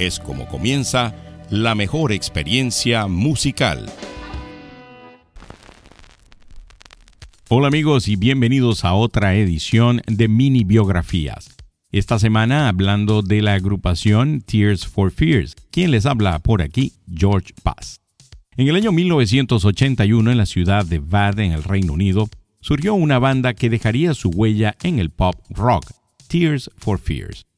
es como comienza la mejor experiencia musical. Hola amigos y bienvenidos a otra edición de Mini Biografías. Esta semana hablando de la agrupación Tears for Fears. Quien les habla por aquí, George Paz. En el año 1981, en la ciudad de Bath, en el Reino Unido, surgió una banda que dejaría su huella en el pop rock, Tears for Fears.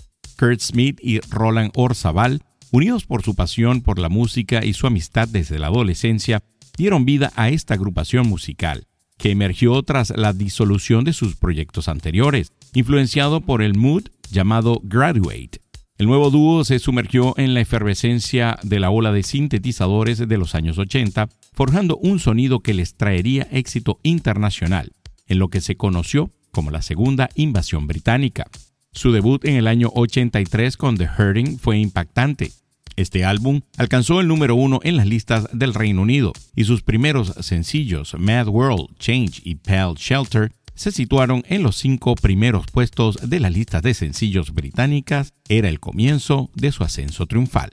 Kurt Smith y Roland Orzabal, unidos por su pasión por la música y su amistad desde la adolescencia, dieron vida a esta agrupación musical, que emergió tras la disolución de sus proyectos anteriores, influenciado por el mood llamado Graduate. El nuevo dúo se sumergió en la efervescencia de la ola de sintetizadores de los años 80, forjando un sonido que les traería éxito internacional, en lo que se conoció como la segunda invasión británica. Su debut en el año 83 con The Hurting fue impactante. Este álbum alcanzó el número uno en las listas del Reino Unido y sus primeros sencillos Mad World, Change y Pale Shelter se situaron en los cinco primeros puestos de las listas de sencillos británicas. Era el comienzo de su ascenso triunfal.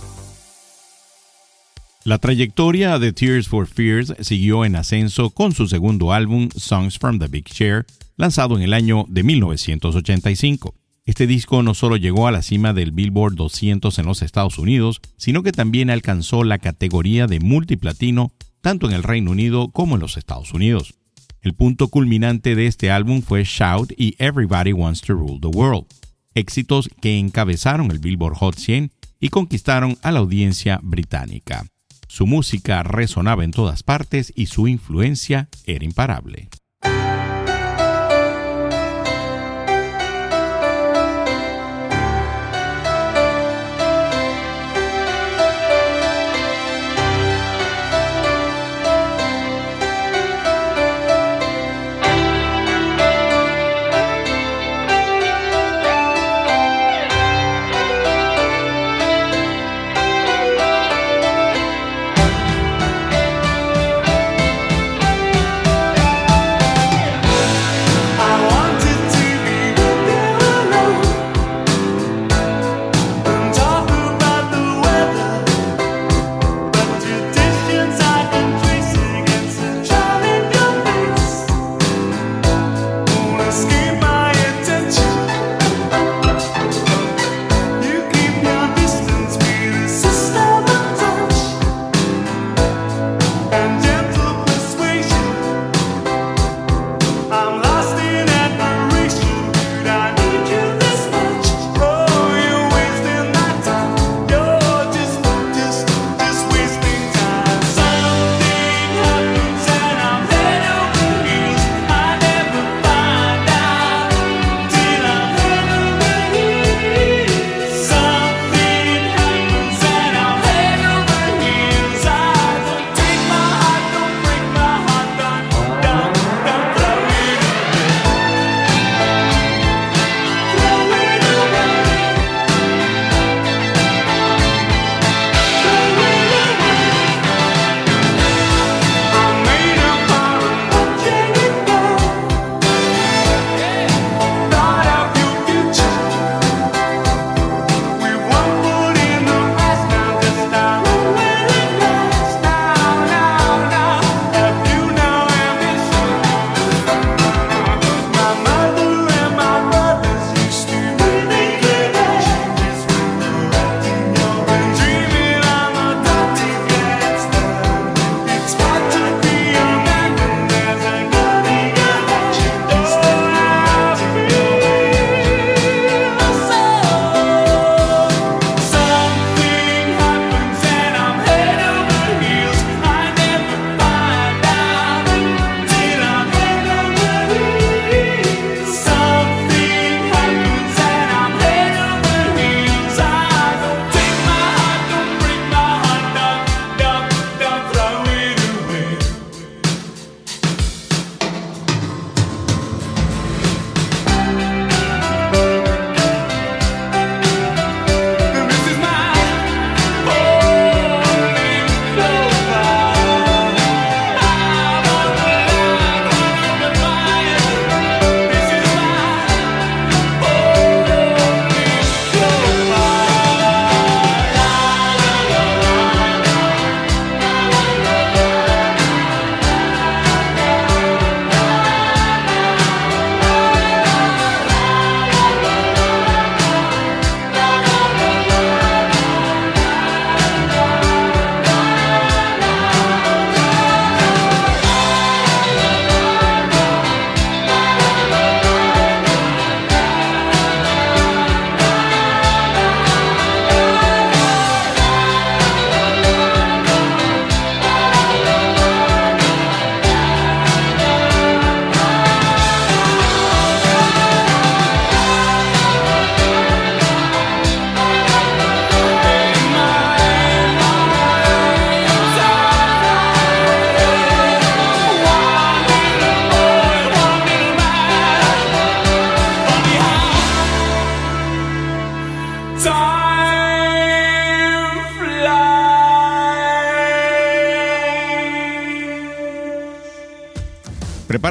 La trayectoria de Tears for Fears siguió en ascenso con su segundo álbum, Songs from the Big Chair, lanzado en el año de 1985. Este disco no solo llegó a la cima del Billboard 200 en los Estados Unidos, sino que también alcanzó la categoría de multiplatino tanto en el Reino Unido como en los Estados Unidos. El punto culminante de este álbum fue Shout y Everybody Wants to Rule the World, éxitos que encabezaron el Billboard Hot 100 y conquistaron a la audiencia británica. Su música resonaba en todas partes y su influencia era imparable.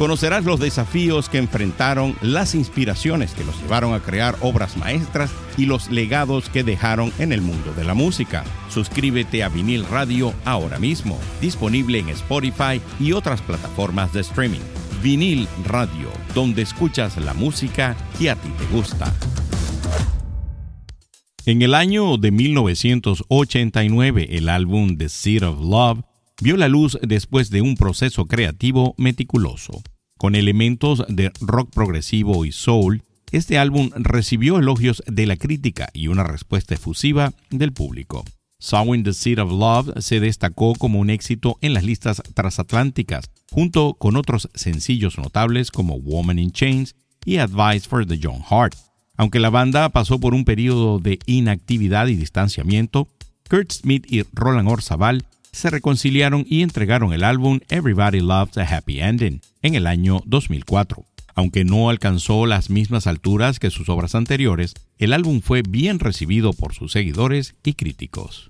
Conocerás los desafíos que enfrentaron, las inspiraciones que los llevaron a crear obras maestras y los legados que dejaron en el mundo de la música. Suscríbete a Vinil Radio ahora mismo, disponible en Spotify y otras plataformas de streaming. Vinil Radio, donde escuchas la música que a ti te gusta. En el año de 1989, el álbum The Seed of Love vio la luz después de un proceso creativo meticuloso. Con elementos de rock progresivo y soul, este álbum recibió elogios de la crítica y una respuesta efusiva del público. Sowing the Seed of Love se destacó como un éxito en las listas transatlánticas, junto con otros sencillos notables como Woman in Chains y Advice for the Young Heart. Aunque la banda pasó por un periodo de inactividad y distanciamiento, Kurt Smith y Roland Orzabal se reconciliaron y entregaron el álbum Everybody Loves a Happy Ending en el año 2004. Aunque no alcanzó las mismas alturas que sus obras anteriores, el álbum fue bien recibido por sus seguidores y críticos.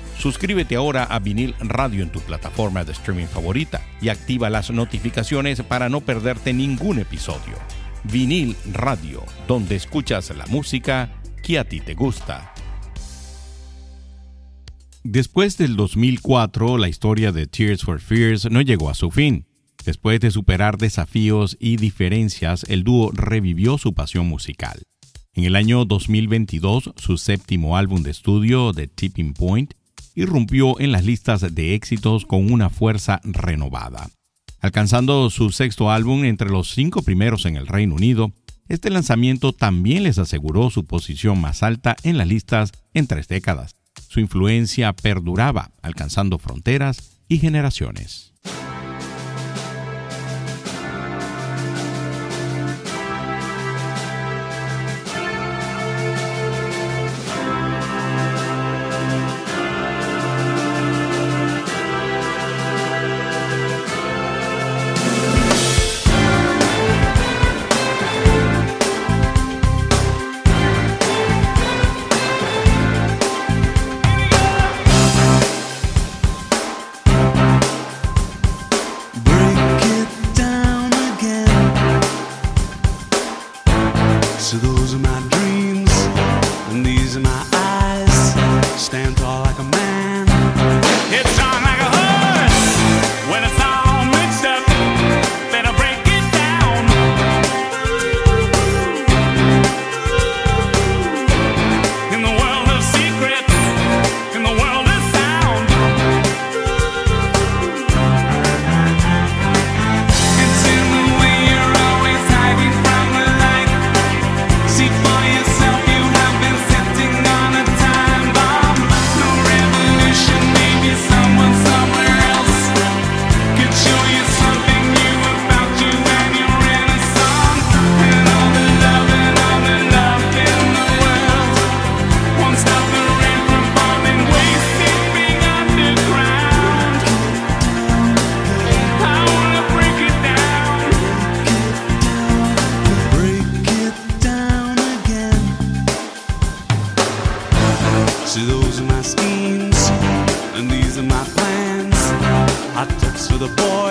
Suscríbete ahora a Vinil Radio en tu plataforma de streaming favorita y activa las notificaciones para no perderte ningún episodio. Vinil Radio, donde escuchas la música que a ti te gusta. Después del 2004, la historia de Tears for Fears no llegó a su fin. Después de superar desafíos y diferencias, el dúo revivió su pasión musical. En el año 2022, su séptimo álbum de estudio, The Tipping Point, irrumpió en las listas de éxitos con una fuerza renovada. Alcanzando su sexto álbum entre los cinco primeros en el Reino Unido, este lanzamiento también les aseguró su posición más alta en las listas en tres décadas. Su influencia perduraba, alcanzando fronteras y generaciones. Stand tall like a man. I took to the boy.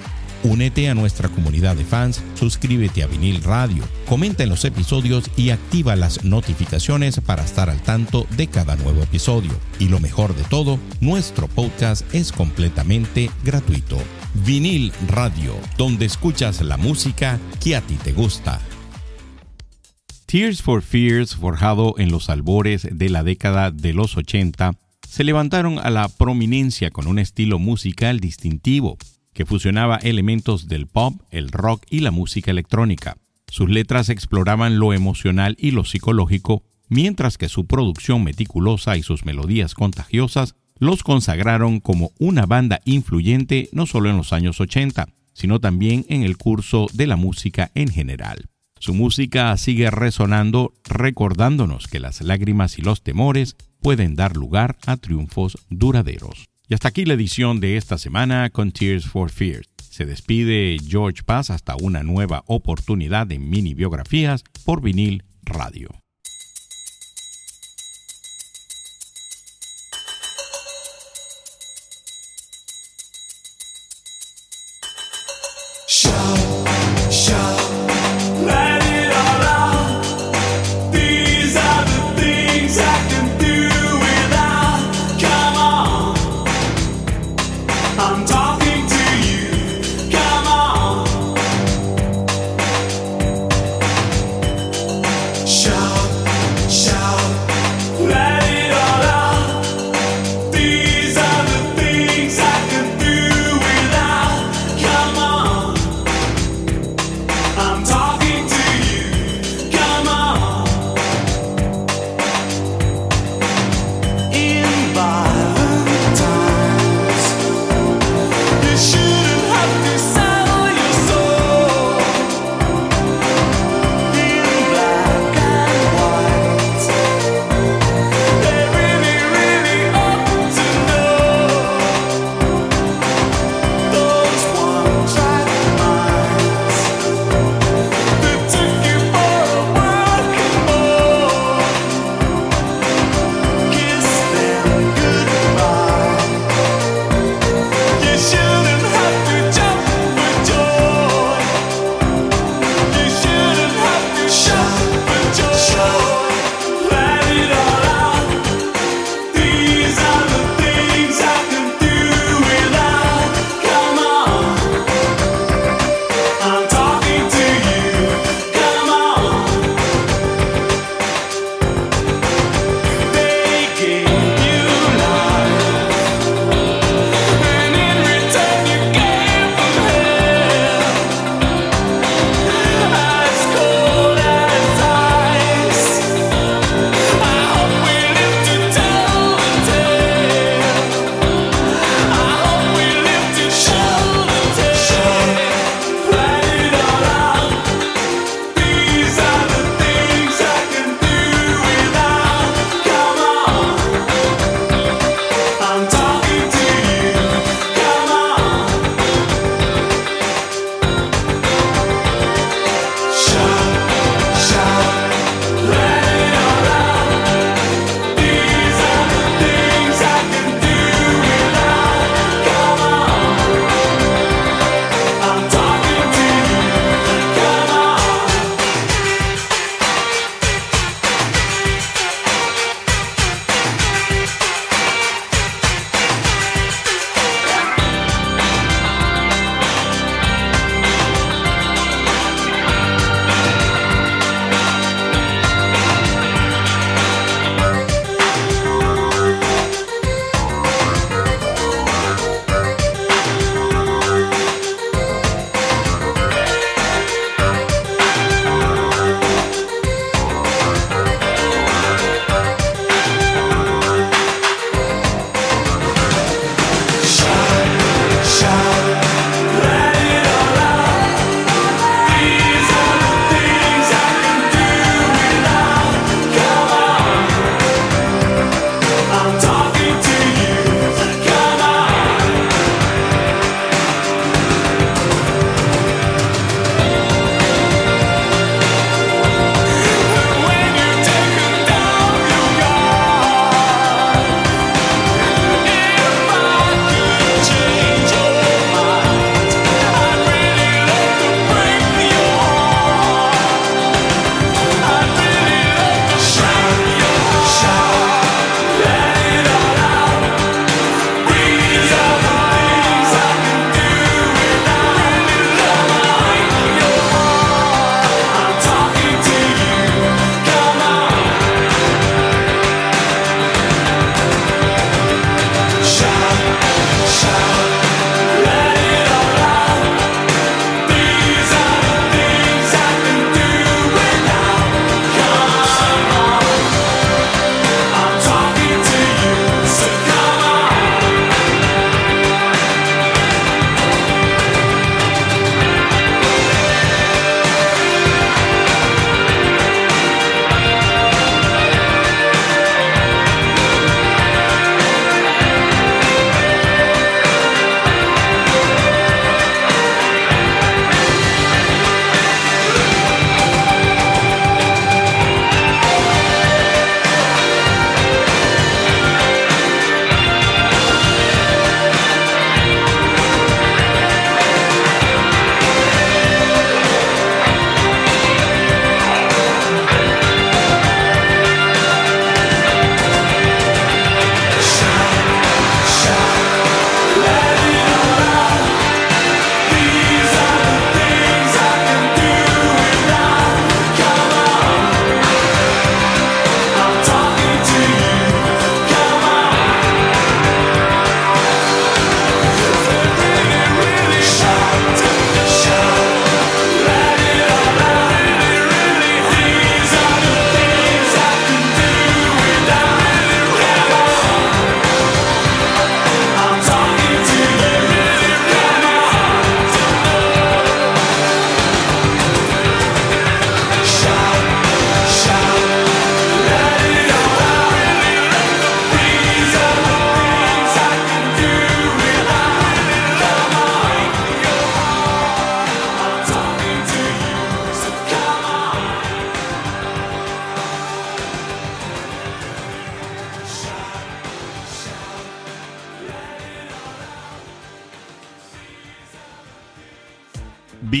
Únete a nuestra comunidad de fans, suscríbete a Vinil Radio, comenta en los episodios y activa las notificaciones para estar al tanto de cada nuevo episodio. Y lo mejor de todo, nuestro podcast es completamente gratuito. Vinil Radio, donde escuchas la música que a ti te gusta. Tears for Fears, forjado en los albores de la década de los 80, se levantaron a la prominencia con un estilo musical distintivo que fusionaba elementos del pop, el rock y la música electrónica. Sus letras exploraban lo emocional y lo psicológico, mientras que su producción meticulosa y sus melodías contagiosas los consagraron como una banda influyente no solo en los años 80, sino también en el curso de la música en general. Su música sigue resonando recordándonos que las lágrimas y los temores pueden dar lugar a triunfos duraderos. Y hasta aquí la edición de esta semana con Tears for Fears. Se despide George Paz hasta una nueva oportunidad de mini biografías por vinil radio.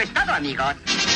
Eso es, todo, amigos.